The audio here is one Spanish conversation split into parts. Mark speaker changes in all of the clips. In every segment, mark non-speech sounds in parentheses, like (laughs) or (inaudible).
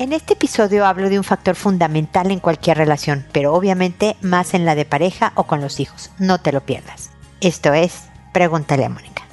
Speaker 1: En este episodio hablo de un factor fundamental en cualquier relación, pero obviamente más en la de pareja o con los hijos. No te lo pierdas. Esto es Pregúntale a Mónica.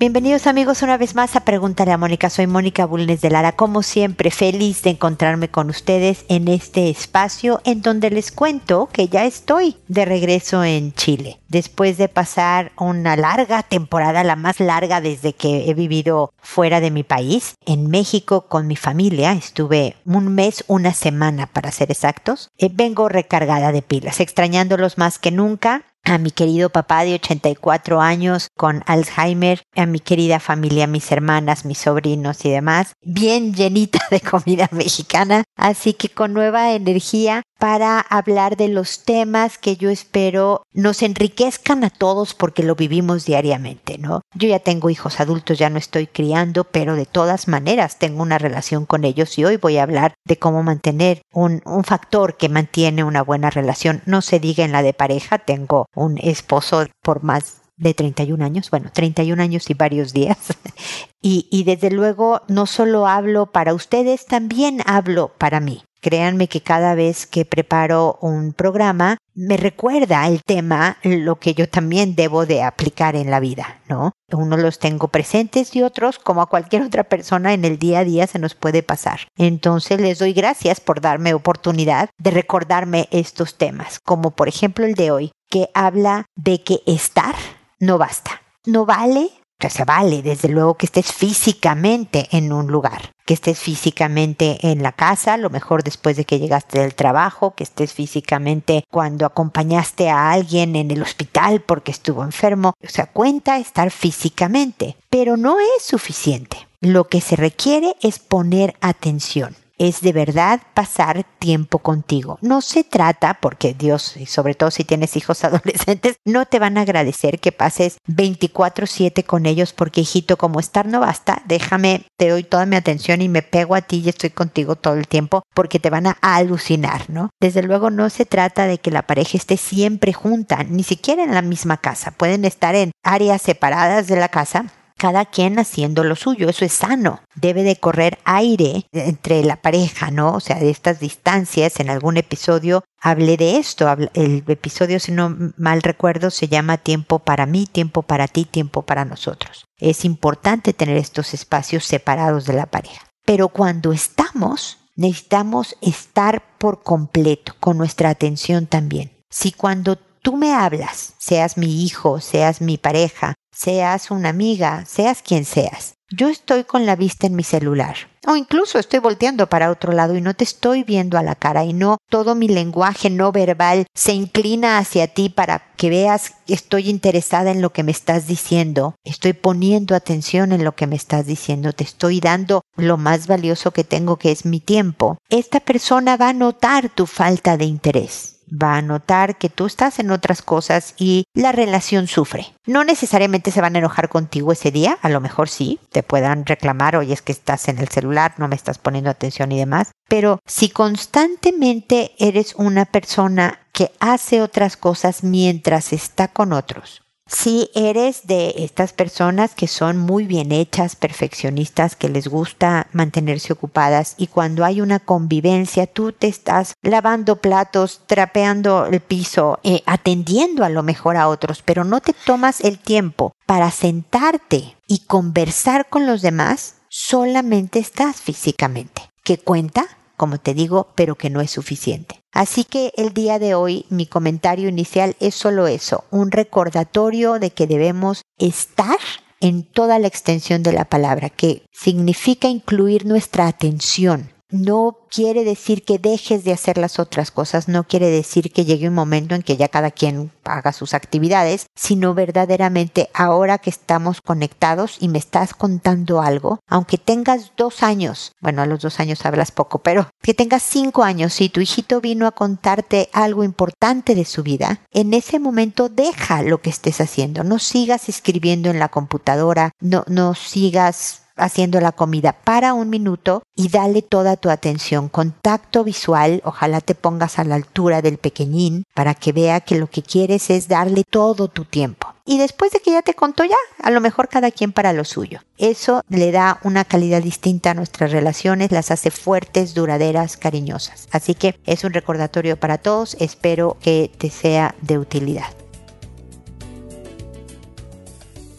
Speaker 1: Bienvenidos amigos una vez más a Pregúntale a Mónica. Soy Mónica Bulnes de Lara, como siempre feliz de encontrarme con ustedes en este espacio en donde les cuento que ya estoy de regreso en Chile. Después de pasar una larga temporada, la más larga desde que he vivido fuera de mi país, en México con mi familia, estuve un mes, una semana para ser exactos, eh, vengo recargada de pilas, extrañándolos más que nunca a mi querido papá de 84 años con Alzheimer, a mi querida familia, mis hermanas, mis sobrinos y demás, bien llenita de comida mexicana, así que con nueva energía para hablar de los temas que yo espero nos enriquezcan a todos porque lo vivimos diariamente, ¿no? Yo ya tengo hijos adultos, ya no estoy criando, pero de todas maneras tengo una relación con ellos y hoy voy a hablar de cómo mantener un, un factor que mantiene una buena relación. No se diga en la de pareja, tengo un esposo por más de 31 años, bueno, 31 años y varios días. (laughs) y, desde luego no solo hablo para ustedes, también hablo para mí. Créanme que cada vez que preparo un programa me recuerda el tema lo que yo también debo de aplicar en la vida, ¿no? Unos los tengo presentes y otros, como a cualquier otra persona en el día a día, se nos puede pasar. Entonces les doy gracias por darme oportunidad de recordarme estos temas, como por ejemplo el de hoy, que habla de que estar no basta. No vale o sea, se vale, desde luego, que estés físicamente en un lugar, que estés físicamente en la casa, lo mejor después de que llegaste del trabajo, que estés físicamente cuando acompañaste a alguien en el hospital porque estuvo enfermo. O sea, cuenta estar físicamente, pero no es suficiente. Lo que se requiere es poner atención es de verdad pasar tiempo contigo. No se trata, porque Dios, y sobre todo si tienes hijos (laughs) adolescentes, no te van a agradecer que pases 24/7 con ellos porque hijito, como estar no basta, déjame, te doy toda mi atención y me pego a ti y estoy contigo todo el tiempo porque te van a alucinar, ¿no? Desde luego no se trata de que la pareja esté siempre junta, ni siquiera en la misma casa. Pueden estar en áreas separadas de la casa, cada quien haciendo lo suyo, eso es sano. Debe de correr aire entre la pareja, ¿no? O sea, de estas distancias. En algún episodio hablé de esto. El episodio, si no mal recuerdo, se llama Tiempo para mí, tiempo para ti, tiempo para nosotros. Es importante tener estos espacios separados de la pareja. Pero cuando estamos, necesitamos estar por completo, con nuestra atención también. Si cuando tú me hablas, seas mi hijo, seas mi pareja, seas una amiga, seas quien seas. Yo estoy con la vista en mi celular. O incluso estoy volteando para otro lado y no te estoy viendo a la cara y no todo mi lenguaje no verbal se inclina hacia ti para que veas que estoy interesada en lo que me estás diciendo. Estoy poniendo atención en lo que me estás diciendo. Te estoy dando lo más valioso que tengo que es mi tiempo. Esta persona va a notar tu falta de interés va a notar que tú estás en otras cosas y la relación sufre. No necesariamente se van a enojar contigo ese día, a lo mejor sí, te puedan reclamar, oye, es que estás en el celular, no me estás poniendo atención y demás, pero si constantemente eres una persona que hace otras cosas mientras está con otros, si eres de estas personas que son muy bien hechas, perfeccionistas, que les gusta mantenerse ocupadas y cuando hay una convivencia tú te estás lavando platos, trapeando el piso, eh, atendiendo a lo mejor a otros, pero no te tomas el tiempo para sentarte y conversar con los demás, solamente estás físicamente. ¿Qué cuenta? Como te digo, pero que no es suficiente. Así que el día de hoy mi comentario inicial es solo eso, un recordatorio de que debemos estar en toda la extensión de la palabra, que significa incluir nuestra atención, no quiere decir que dejes de hacer las otras cosas, no quiere decir que llegue un momento en que ya cada quien haga sus actividades, sino verdaderamente ahora que estamos conectados y me estás contando algo, aunque tengas dos años, bueno, a los dos años hablas poco, pero que tengas cinco años y tu hijito vino a contarte algo importante de su vida, en ese momento deja lo que estés haciendo, no sigas escribiendo en la computadora, no, no sigas haciendo la comida, para un minuto y dale toda tu atención. Contacto visual, ojalá te pongas a la altura del pequeñín para que vea que lo que quieres es darle todo tu tiempo. Y después de que ya te contó ya, a lo mejor cada quien para lo suyo. Eso le da una calidad distinta a nuestras relaciones, las hace fuertes, duraderas, cariñosas. Así que es un recordatorio para todos, espero que te sea de utilidad.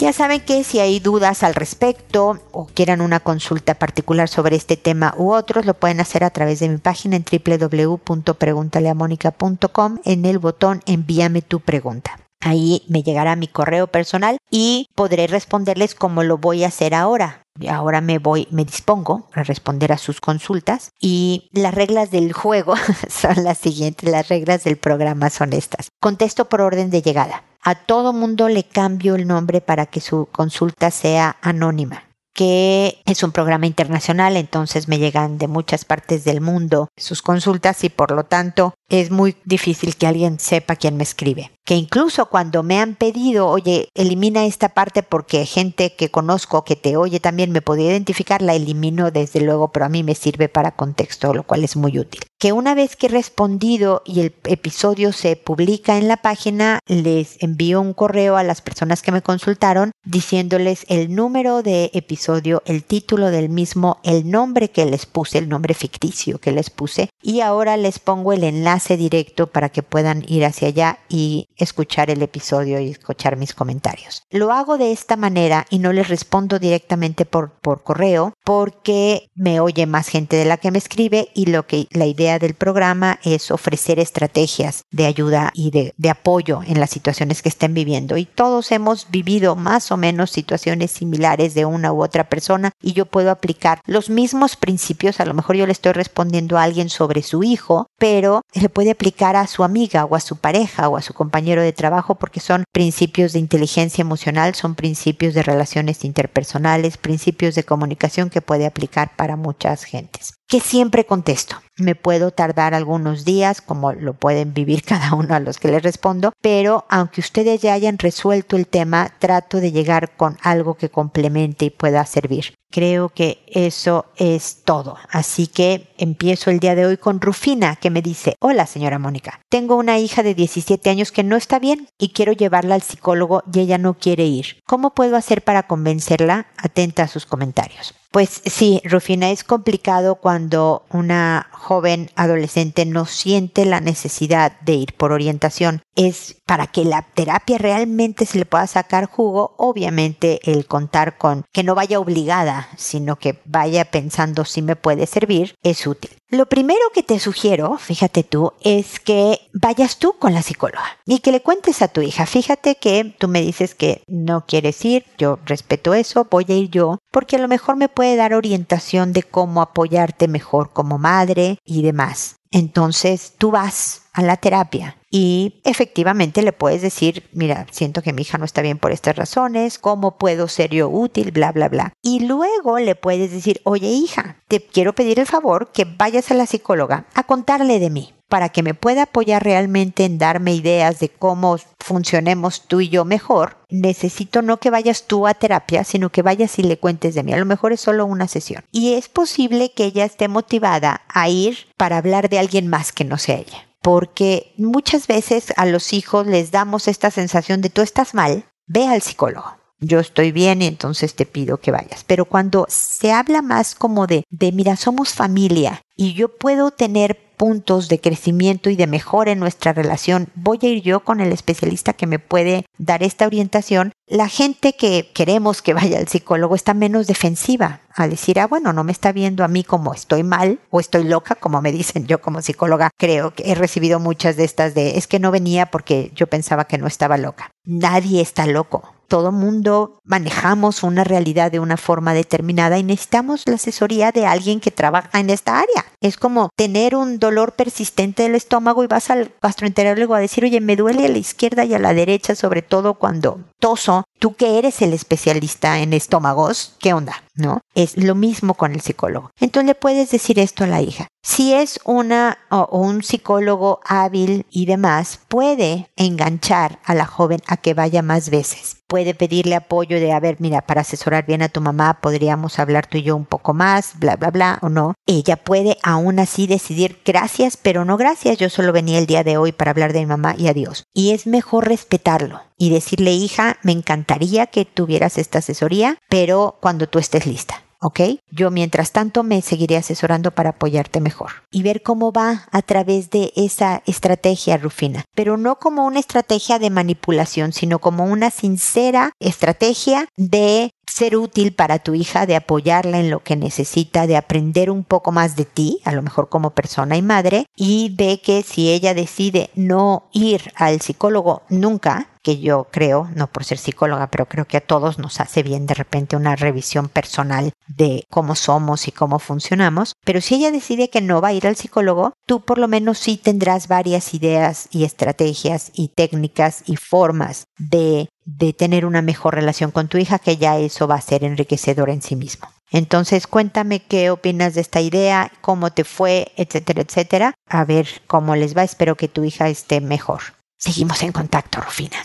Speaker 1: Ya saben que si hay dudas al respecto o quieran una consulta particular sobre este tema u otros, lo pueden hacer a través de mi página en www.preguntaleamónica.com en el botón envíame tu pregunta. Ahí me llegará mi correo personal y podré responderles como lo voy a hacer ahora. Ahora me voy, me dispongo a responder a sus consultas y las reglas del juego (laughs) son las siguientes, las reglas del programa son estas. Contesto por orden de llegada. A todo mundo le cambio el nombre para que su consulta sea anónima que es un programa internacional, entonces me llegan de muchas partes del mundo sus consultas y por lo tanto es muy difícil que alguien sepa quién me escribe que incluso cuando me han pedido, oye, elimina esta parte porque gente que conozco que te oye también me podía identificar, la elimino desde luego, pero a mí me sirve para contexto, lo cual es muy útil. Que una vez que he respondido y el episodio se publica en la página, les envío un correo a las personas que me consultaron diciéndoles el número de episodio, el título del mismo, el nombre que les puse, el nombre ficticio que les puse, y ahora les pongo el directo para que puedan ir hacia allá y escuchar el episodio y escuchar mis comentarios. Lo hago de esta manera y no les respondo directamente por, por correo porque me oye más gente de la que me escribe y lo que la idea del programa es ofrecer estrategias de ayuda y de, de apoyo en las situaciones que estén viviendo. Y todos hemos vivido más o menos situaciones similares de una u otra persona y yo puedo aplicar los mismos principios. A lo mejor yo le estoy respondiendo a alguien sobre su hijo, pero le puede aplicar a su amiga o a su pareja o a su compañero de trabajo porque son principios de inteligencia emocional, son principios de relaciones interpersonales, principios de comunicación que puede aplicar para muchas gentes. Que siempre contesto. Me puedo tardar algunos días, como lo pueden vivir (laughs) cada uno a los que les respondo, pero aunque ustedes ya hayan resuelto el tema, trato de llegar con algo que complemente y pueda servir. Creo que eso es todo. Así que empiezo el día de hoy con Rufina, que me dice, hola señora Mónica, tengo una hija de 17 años que no está bien y quiero llevarla al psicólogo y ella no quiere ir. ¿Cómo puedo hacer para convencerla? Atenta a sus comentarios. Pues sí, Rufina, es complicado cuando una joven adolescente no siente la necesidad de ir por orientación. Es para que la terapia realmente se le pueda sacar jugo, obviamente el contar con que no vaya obligada, sino que vaya pensando si me puede servir, es útil. Lo primero que te sugiero, fíjate tú, es que vayas tú con la psicóloga y que le cuentes a tu hija, fíjate que tú me dices que no quieres ir, yo respeto eso, voy a ir yo, porque a lo mejor me puede dar orientación de cómo apoyarte mejor como madre y demás. Entonces tú vas a la terapia y efectivamente le puedes decir, mira, siento que mi hija no está bien por estas razones, ¿cómo puedo ser yo útil? Bla, bla, bla. Y luego le puedes decir, oye hija, te quiero pedir el favor que vayas a la psicóloga a contarle de mí para que me pueda apoyar realmente en darme ideas de cómo funcionemos tú y yo mejor, necesito no que vayas tú a terapia, sino que vayas y le cuentes de mí. A lo mejor es solo una sesión. Y es posible que ella esté motivada a ir para hablar de alguien más que no sea ella. Porque muchas veces a los hijos les damos esta sensación de tú estás mal, ve al psicólogo yo estoy bien y entonces te pido que vayas. Pero cuando se habla más como de, de mira, somos familia y yo puedo tener puntos de crecimiento y de mejora en nuestra relación, voy a ir yo con el especialista que me puede dar esta orientación. La gente que queremos que vaya al psicólogo está menos defensiva a decir, ah, bueno, no me está viendo a mí como estoy mal o estoy loca, como me dicen yo como psicóloga. Creo que he recibido muchas de estas de, es que no venía porque yo pensaba que no estaba loca. Nadie está loco todo mundo manejamos una realidad de una forma determinada y necesitamos la asesoría de alguien que trabaja en esta área. Es como tener un dolor persistente del estómago y vas al gastroenterólogo a decir, oye, me duele a la izquierda y a la derecha, sobre todo cuando toso. Tú que eres el especialista en estómagos, ¿qué onda? ¿no? Es lo mismo con el psicólogo. Entonces le puedes decir esto a la hija. Si es una o un psicólogo hábil y demás, puede enganchar a la joven a que vaya más veces. Puede pedirle apoyo de, a ver, mira, para asesorar bien a tu mamá podríamos hablar tú y yo un poco más, bla, bla, bla, o no. Ella puede aún así decidir gracias, pero no gracias, yo solo venía el día de hoy para hablar de mi mamá y adiós. Y es mejor respetarlo y decirle, hija, me encantaría que tuvieras esta asesoría, pero cuando tú estés lista. ¿Ok? Yo mientras tanto me seguiré asesorando para apoyarte mejor y ver cómo va a través de esa estrategia, Rufina, pero no como una estrategia de manipulación, sino como una sincera estrategia de ser útil para tu hija, de apoyarla en lo que necesita, de aprender un poco más de ti, a lo mejor como persona y madre, y de que si ella decide no ir al psicólogo nunca, que yo creo, no por ser psicóloga, pero creo que a todos nos hace bien de repente una revisión personal de cómo somos y cómo funcionamos, pero si ella decide que no va a ir al psicólogo, tú por lo menos sí tendrás varias ideas y estrategias y técnicas y formas de de tener una mejor relación con tu hija, que ya eso va a ser enriquecedor en sí mismo. Entonces, cuéntame qué opinas de esta idea, cómo te fue, etcétera, etcétera. A ver cómo les va. Espero que tu hija esté mejor. Seguimos en contacto, Rufina.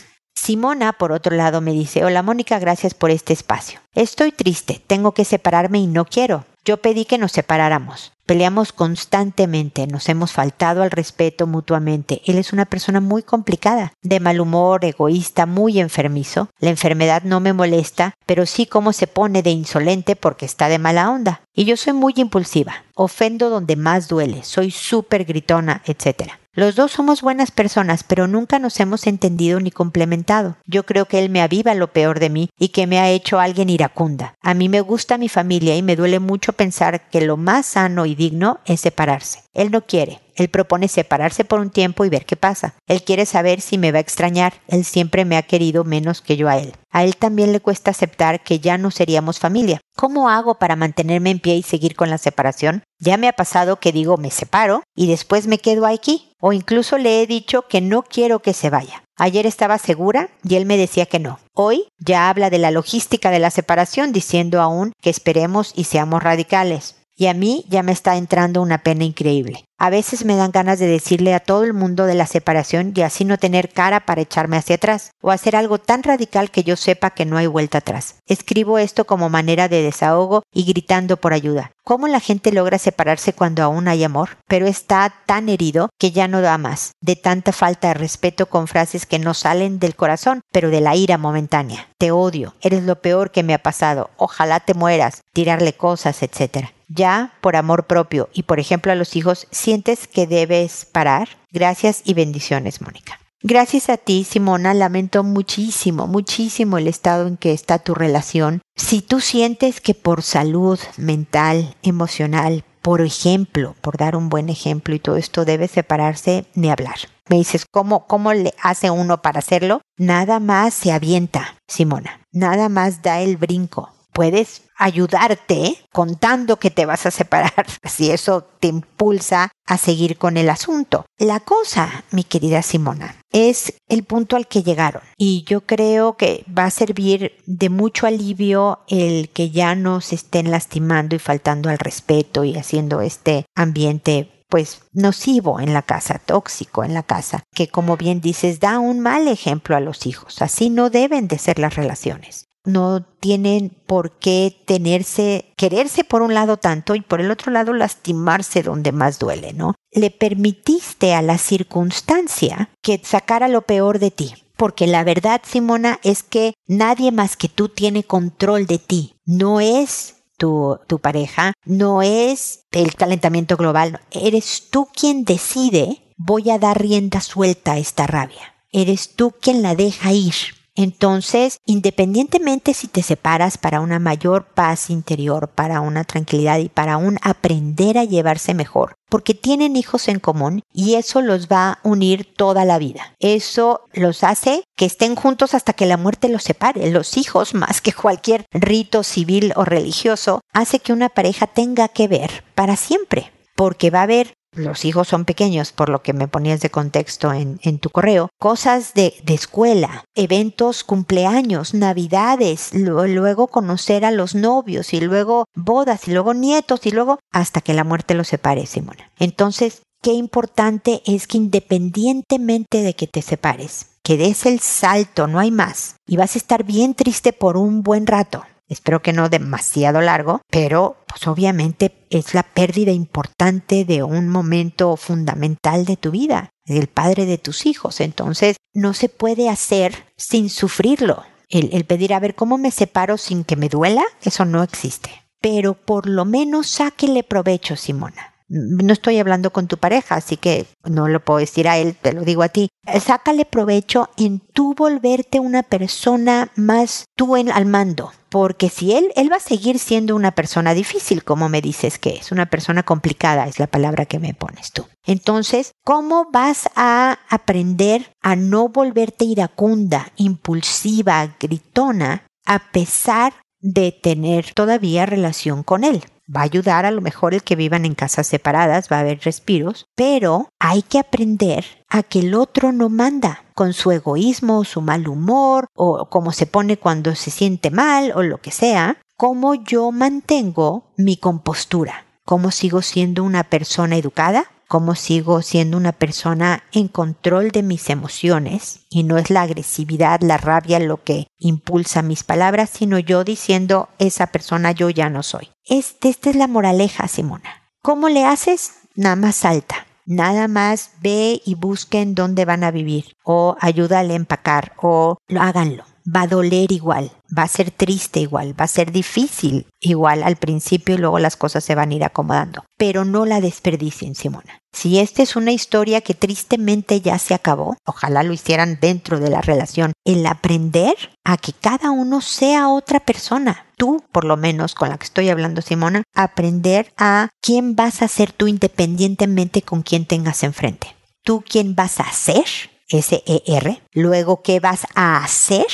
Speaker 1: Simona, por otro lado, me dice, hola Mónica, gracias por este espacio. Estoy triste, tengo que separarme y no quiero. Yo pedí que nos separáramos. Peleamos constantemente, nos hemos faltado al respeto mutuamente. Él es una persona muy complicada, de mal humor, egoísta, muy enfermizo. La enfermedad no me molesta, pero sí cómo se pone de insolente porque está de mala onda. Y yo soy muy impulsiva, ofendo donde más duele, soy súper gritona, etc. Los dos somos buenas personas, pero nunca nos hemos entendido ni complementado. Yo creo que él me aviva lo peor de mí y que me ha hecho alguien iracunda. A mí me gusta mi familia y me duele mucho pensar que lo más sano y digno es separarse. Él no quiere. Él propone separarse por un tiempo y ver qué pasa. Él quiere saber si me va a extrañar. Él siempre me ha querido menos que yo a él. A él también le cuesta aceptar que ya no seríamos familia. ¿Cómo hago para mantenerme en pie y seguir con la separación? Ya me ha pasado que digo me separo y después me quedo aquí. O incluso le he dicho que no quiero que se vaya. Ayer estaba segura y él me decía que no. Hoy ya habla de la logística de la separación diciendo aún que esperemos y seamos radicales y a mí ya me está entrando una pena increíble. A veces me dan ganas de decirle a todo el mundo de la separación y así no tener cara para echarme hacia atrás, o hacer algo tan radical que yo sepa que no hay vuelta atrás. Escribo esto como manera de desahogo y gritando por ayuda. ¿Cómo la gente logra separarse cuando aún hay amor? Pero está tan herido que ya no da más, de tanta falta de respeto con frases que no salen del corazón, pero de la ira momentánea. Te odio, eres lo peor que me ha pasado, ojalá te mueras, tirarle cosas, etc ya por amor propio y por ejemplo a los hijos, sientes que debes parar? Gracias y bendiciones, Mónica. Gracias a ti, Simona, lamento muchísimo, muchísimo el estado en que está tu relación. Si tú sientes que por salud mental, emocional, por ejemplo, por dar un buen ejemplo y todo esto debe separarse, ni hablar. Me dices, ¿cómo, ¿cómo le hace uno para hacerlo? Nada más se avienta, Simona. Nada más da el brinco puedes ayudarte contando que te vas a separar, (laughs) si eso te impulsa a seguir con el asunto. La cosa, mi querida Simona, es el punto al que llegaron y yo creo que va a servir de mucho alivio el que ya no se estén lastimando y faltando al respeto y haciendo este ambiente pues nocivo en la casa, tóxico en la casa, que como bien dices da un mal ejemplo a los hijos. Así no deben de ser las relaciones no tienen por qué tenerse, quererse por un lado tanto y por el otro lado lastimarse donde más duele, ¿no? Le permitiste a la circunstancia que sacara lo peor de ti. Porque la verdad, Simona, es que nadie más que tú tiene control de ti. No es tu, tu, pareja, no es el calentamiento global, eres tú quien decide, voy a dar rienda suelta a esta rabia. Eres tú quien la deja ir. Entonces, independientemente si te separas para una mayor paz interior, para una tranquilidad y para un aprender a llevarse mejor, porque tienen hijos en común y eso los va a unir toda la vida. Eso los hace que estén juntos hasta que la muerte los separe. Los hijos, (laughs) más que cualquier rito civil o religioso, hace que una pareja tenga que ver para siempre, porque va a haber los hijos son pequeños, por lo que me ponías de contexto en, tu correo, cosas de, de, escuela, eventos, cumpleaños, navidades, luego conocer a los novios y luego bodas y luego nietos y luego hasta que la muerte los separe, Simona. Entonces, qué importante es que independientemente de que te separes, que des el salto, no hay más, y vas a estar bien triste por un buen rato. Espero que no demasiado largo, pero pues obviamente es la pérdida importante de un momento fundamental de tu vida, del padre de tus hijos. Entonces, no se puede hacer sin sufrirlo. El, el pedir a ver cómo me separo sin que me duela, eso no existe. Pero por lo menos sáquele provecho, Simona no estoy hablando con tu pareja, así que no lo puedo decir a él, te lo digo a ti. Sácale provecho en tú volverte una persona más tú en, al mando. Porque si él, él va a seguir siendo una persona difícil, como me dices que es, una persona complicada, es la palabra que me pones tú. Entonces, ¿cómo vas a aprender a no volverte iracunda, impulsiva, gritona, a pesar de tener todavía relación con él? Va a ayudar a lo mejor el que vivan en casas separadas, va a haber respiros, pero hay que aprender a que el otro no manda con su egoísmo, su mal humor o cómo se pone cuando se siente mal o lo que sea, cómo yo mantengo mi compostura, cómo sigo siendo una persona educada, cómo sigo siendo una persona en control de mis emociones y no es la agresividad, la rabia lo que impulsa mis palabras, sino yo diciendo esa persona yo ya no soy. Este, esta es la moraleja, Simona. ¿Cómo le haces? Nada más salta. Nada más ve y busquen dónde van a vivir o ayúdale a empacar o háganlo va a doler igual, va a ser triste igual, va a ser difícil igual al principio y luego las cosas se van a ir acomodando. Pero no la desperdicien, Simona. Si esta es una historia que tristemente ya se acabó, ojalá lo hicieran dentro de la relación, el aprender a que cada uno sea otra persona. Tú, por lo menos con la que estoy hablando, Simona, aprender a quién vas a ser tú independientemente con quién tengas enfrente. Tú quién vas a ser, S-E-R, luego qué vas a hacer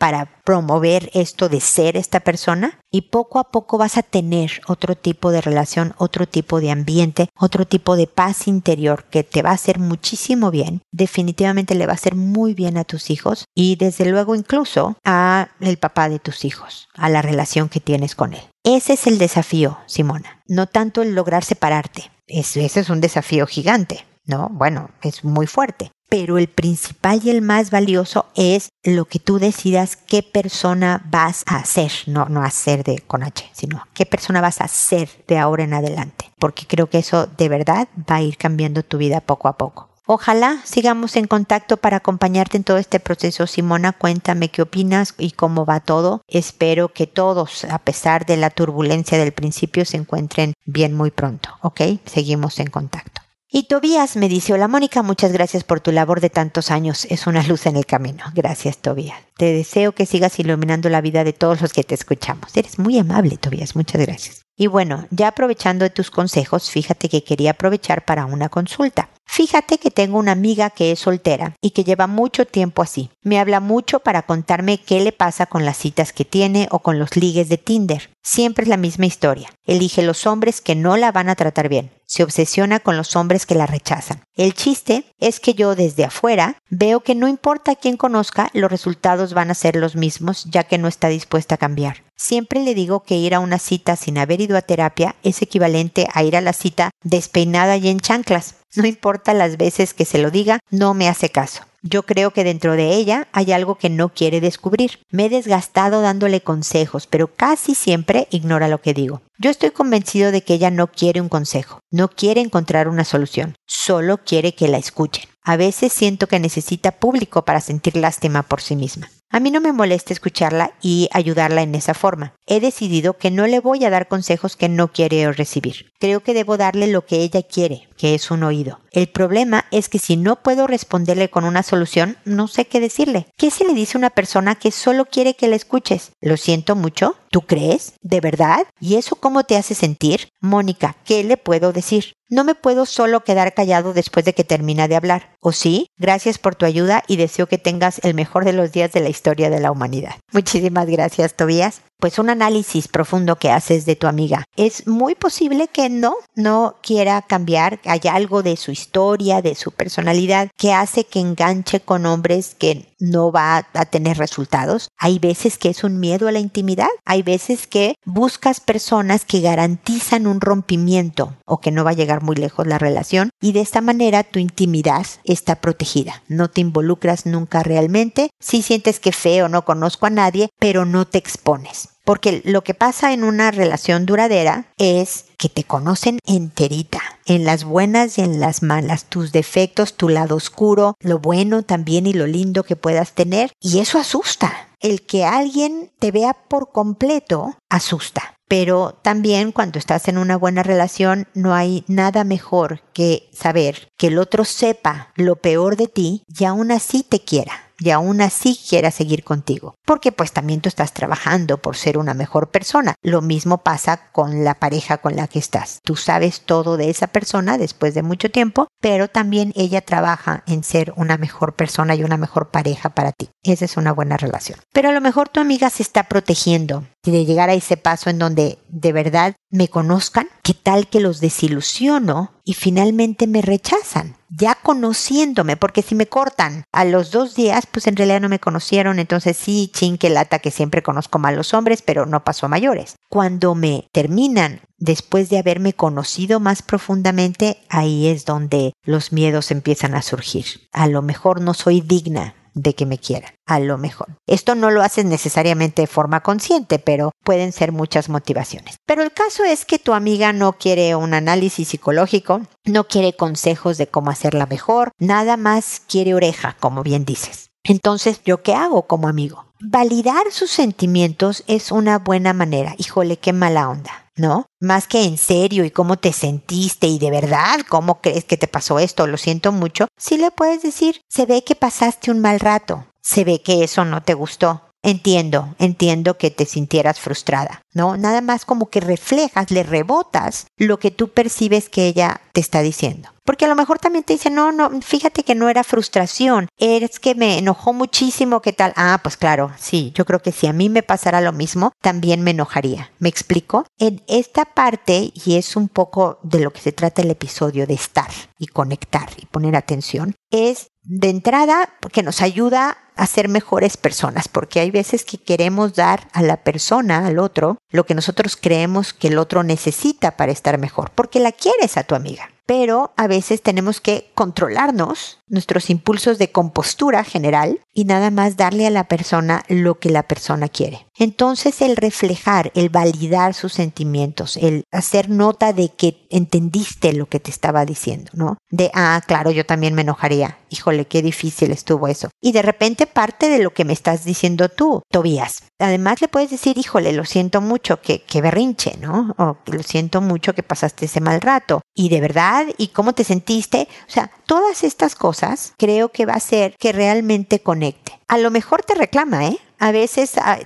Speaker 1: para promover esto de ser esta persona y poco a poco vas a tener otro tipo de relación, otro tipo de ambiente, otro tipo de paz interior que te va a hacer muchísimo bien, definitivamente le va a hacer muy bien a tus hijos y desde luego incluso a el papá de tus hijos, a la relación que tienes con él. Ese es el desafío, Simona, no tanto el lograr separarte. ese es un desafío gigante, ¿no? Bueno, es muy fuerte pero el principal y el más valioso es lo que tú decidas qué persona vas a ser, no, no hacer de con H, sino qué persona vas a ser de ahora en adelante, porque creo que eso de verdad va a ir cambiando tu vida poco a poco. Ojalá sigamos en contacto para acompañarte en todo este proceso. Simona, cuéntame qué opinas y cómo va todo. Espero que todos, a pesar de la turbulencia del principio, se encuentren bien muy pronto. ¿Ok? Seguimos en contacto. Y Tobías me dice, hola Mónica, muchas gracias por tu labor de tantos años. Es una luz en el camino. Gracias, Tobías. Te deseo que sigas iluminando la vida de todos los que te escuchamos. Eres muy amable, Tobías. Muchas gracias. Y bueno, ya aprovechando de tus consejos, fíjate que quería aprovechar para una consulta. Fíjate que tengo una amiga que es soltera y que lleva mucho tiempo así. Me habla mucho para contarme qué le pasa con las citas que tiene o con los ligues de Tinder. Siempre es la misma historia. Elige los hombres que no la van a tratar bien. Se obsesiona con los hombres que la rechazan. El chiste es que yo desde afuera veo que no importa quién conozca, los resultados van a ser los mismos ya que no está dispuesta a cambiar. Siempre le digo que ir a una cita sin haber ido a terapia es equivalente a ir a la cita despeinada y en chanclas. No importa las veces que se lo diga, no me hace caso. Yo creo que dentro de ella hay algo que no quiere descubrir. Me he desgastado dándole consejos, pero casi siempre ignora lo que digo. Yo estoy convencido de que ella no quiere un consejo, no quiere encontrar una solución, solo quiere que la escuchen. A veces siento que necesita público para sentir lástima por sí misma. A mí no me molesta escucharla y ayudarla en esa forma. He decidido que no le voy a dar consejos que no quiere recibir. Creo que debo darle lo que ella quiere, que es un oído. El problema es que si no puedo responderle con una solución, no sé qué decirle. ¿Qué se le dice a una persona que solo quiere que la escuches? Lo siento mucho. ¿Tú crees? ¿De verdad? ¿Y eso cómo te hace sentir? Mónica, ¿qué le puedo decir? No me puedo solo quedar callado después de que termina de hablar. ¿O sí? Gracias por tu ayuda y deseo que tengas el mejor de los días de la historia de la humanidad. Muchísimas gracias, Tobías. Pues un análisis profundo que haces de tu amiga, es muy posible que no, no quiera cambiar, hay algo de su historia, de su personalidad que hace que enganche con hombres que no va a tener resultados. Hay veces que es un miedo a la intimidad, hay veces que buscas personas que garantizan un rompimiento o que no va a llegar muy lejos la relación y de esta manera tu intimidad está protegida. No te involucras nunca realmente. Si sientes que feo, no conozco a nadie, pero no te expones. Porque lo que pasa en una relación duradera es que te conocen enterita, en las buenas y en las malas, tus defectos, tu lado oscuro, lo bueno también y lo lindo que puedas tener. Y eso asusta. El que alguien te vea por completo asusta. Pero también cuando estás en una buena relación no hay nada mejor que saber que el otro sepa lo peor de ti y aún así te quiera y aún así quiera seguir contigo. Porque pues también tú estás trabajando por ser una mejor persona. Lo mismo pasa con la pareja con la que estás. Tú sabes todo de esa persona después de mucho tiempo, pero también ella trabaja en ser una mejor persona y una mejor pareja para ti. Esa es una buena relación. Pero a lo mejor tu amiga se está protegiendo de llegar a ese paso en donde de verdad me conozcan, ¿qué tal que los desilusiono y finalmente me rechazan? Ya conociéndome, porque si me cortan a los dos días, pues en realidad no me conocieron, entonces sí, chin, que lata que siempre conozco mal los hombres, pero no pasó a mayores. Cuando me terminan después de haberme conocido más profundamente, ahí es donde los miedos empiezan a surgir. A lo mejor no soy digna de que me quieran, a lo mejor. Esto no lo haces necesariamente de forma consciente, pero pueden ser muchas motivaciones. Pero el caso es que tu amiga no quiere un análisis psicológico, no quiere consejos de cómo hacerla mejor, nada más quiere oreja, como bien dices. Entonces, ¿yo qué hago como amigo? Validar sus sentimientos es una buena manera. Híjole, qué mala onda. ¿No? Más que en serio y cómo te sentiste y de verdad cómo crees que te pasó esto, lo siento mucho, sí le puedes decir, se ve que pasaste un mal rato, se ve que eso no te gustó. Entiendo, entiendo que te sintieras frustrada, ¿no? Nada más como que reflejas, le rebotas lo que tú percibes que ella te está diciendo. Porque a lo mejor también te dice, no, no, fíjate que no era frustración, es que me enojó muchísimo, ¿qué tal? Ah, pues claro, sí, yo creo que si a mí me pasara lo mismo, también me enojaría. ¿Me explico? En esta parte, y es un poco de lo que se trata el episodio de estar y conectar y poner atención, es de entrada que nos ayuda a ser mejores personas, porque hay veces que queremos dar a la persona, al otro, lo que nosotros creemos que el otro necesita para estar mejor, porque la quieres a tu amiga pero a veces tenemos que controlarnos, nuestros impulsos de compostura general, y nada más darle a la persona lo que la persona quiere. Entonces el reflejar, el validar sus sentimientos, el hacer nota de que entendiste lo que te estaba diciendo, ¿no? De, ah, claro, yo también me enojaría. Híjole, qué difícil estuvo eso. Y de repente parte de lo que me estás diciendo tú, Tobías. Además le puedes decir, híjole, lo siento mucho, que, que berrinche, ¿no? O lo siento mucho que pasaste ese mal rato. Y de verdad, ¿y cómo te sentiste? O sea, todas estas cosas creo que va a hacer que realmente conecte. A lo mejor te reclama, ¿eh? a veces ah,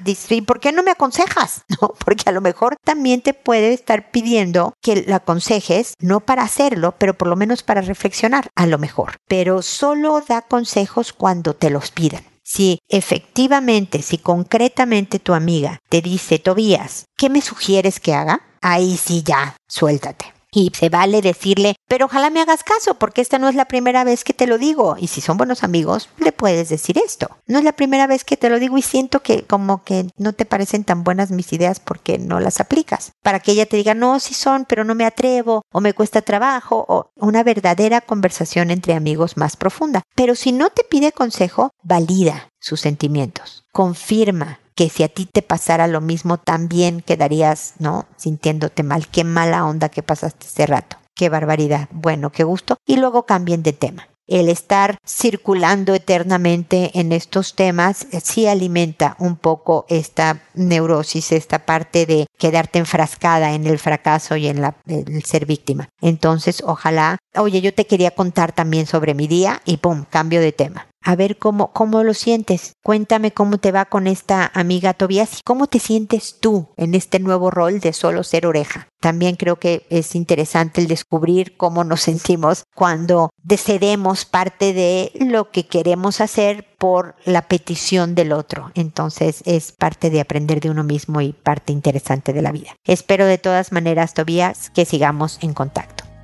Speaker 1: ¿por qué no me aconsejas? (laughs) No, porque a lo mejor también te puede estar pidiendo que la aconsejes, no para hacerlo, pero por lo menos para reflexionar, a lo mejor. Pero solo da consejos cuando te los pidan. Si efectivamente, si concretamente tu amiga te dice, Tobías, ¿qué me sugieres que haga? Ahí sí ya, suéltate. Y se vale decirle, pero ojalá me hagas caso, porque esta no es la primera vez que te lo digo. Y si son buenos amigos, le puedes decir esto. No es la primera vez que te lo digo y siento que como que no te parecen tan buenas mis ideas porque no las aplicas. Para que ella te diga, no, sí son, pero no me atrevo, o me cuesta trabajo, o una verdadera conversación entre amigos más profunda. Pero si no te pide consejo, valida sus sentimientos. Confirma que si a ti te pasara lo mismo también quedarías, ¿no? Sintiéndote mal. Qué mala onda que pasaste ese rato. Qué barbaridad. Bueno, qué gusto. Y luego cambien de tema. El estar circulando eternamente en estos temas eh, sí alimenta un poco esta neurosis, esta parte de quedarte enfrascada en el fracaso y en la, el ser víctima. Entonces, ojalá, oye, yo te quería contar también sobre mi día y pum, cambio de tema a ver cómo, cómo lo sientes. Cuéntame cómo te va con esta amiga Tobias y cómo te sientes tú en este nuevo rol de solo ser oreja. También creo que es interesante el descubrir cómo nos sentimos cuando cedemos parte de lo que queremos hacer por la petición del otro. Entonces es parte de aprender de uno mismo y parte interesante de la vida. Espero de todas maneras, Tobías, que sigamos en contacto.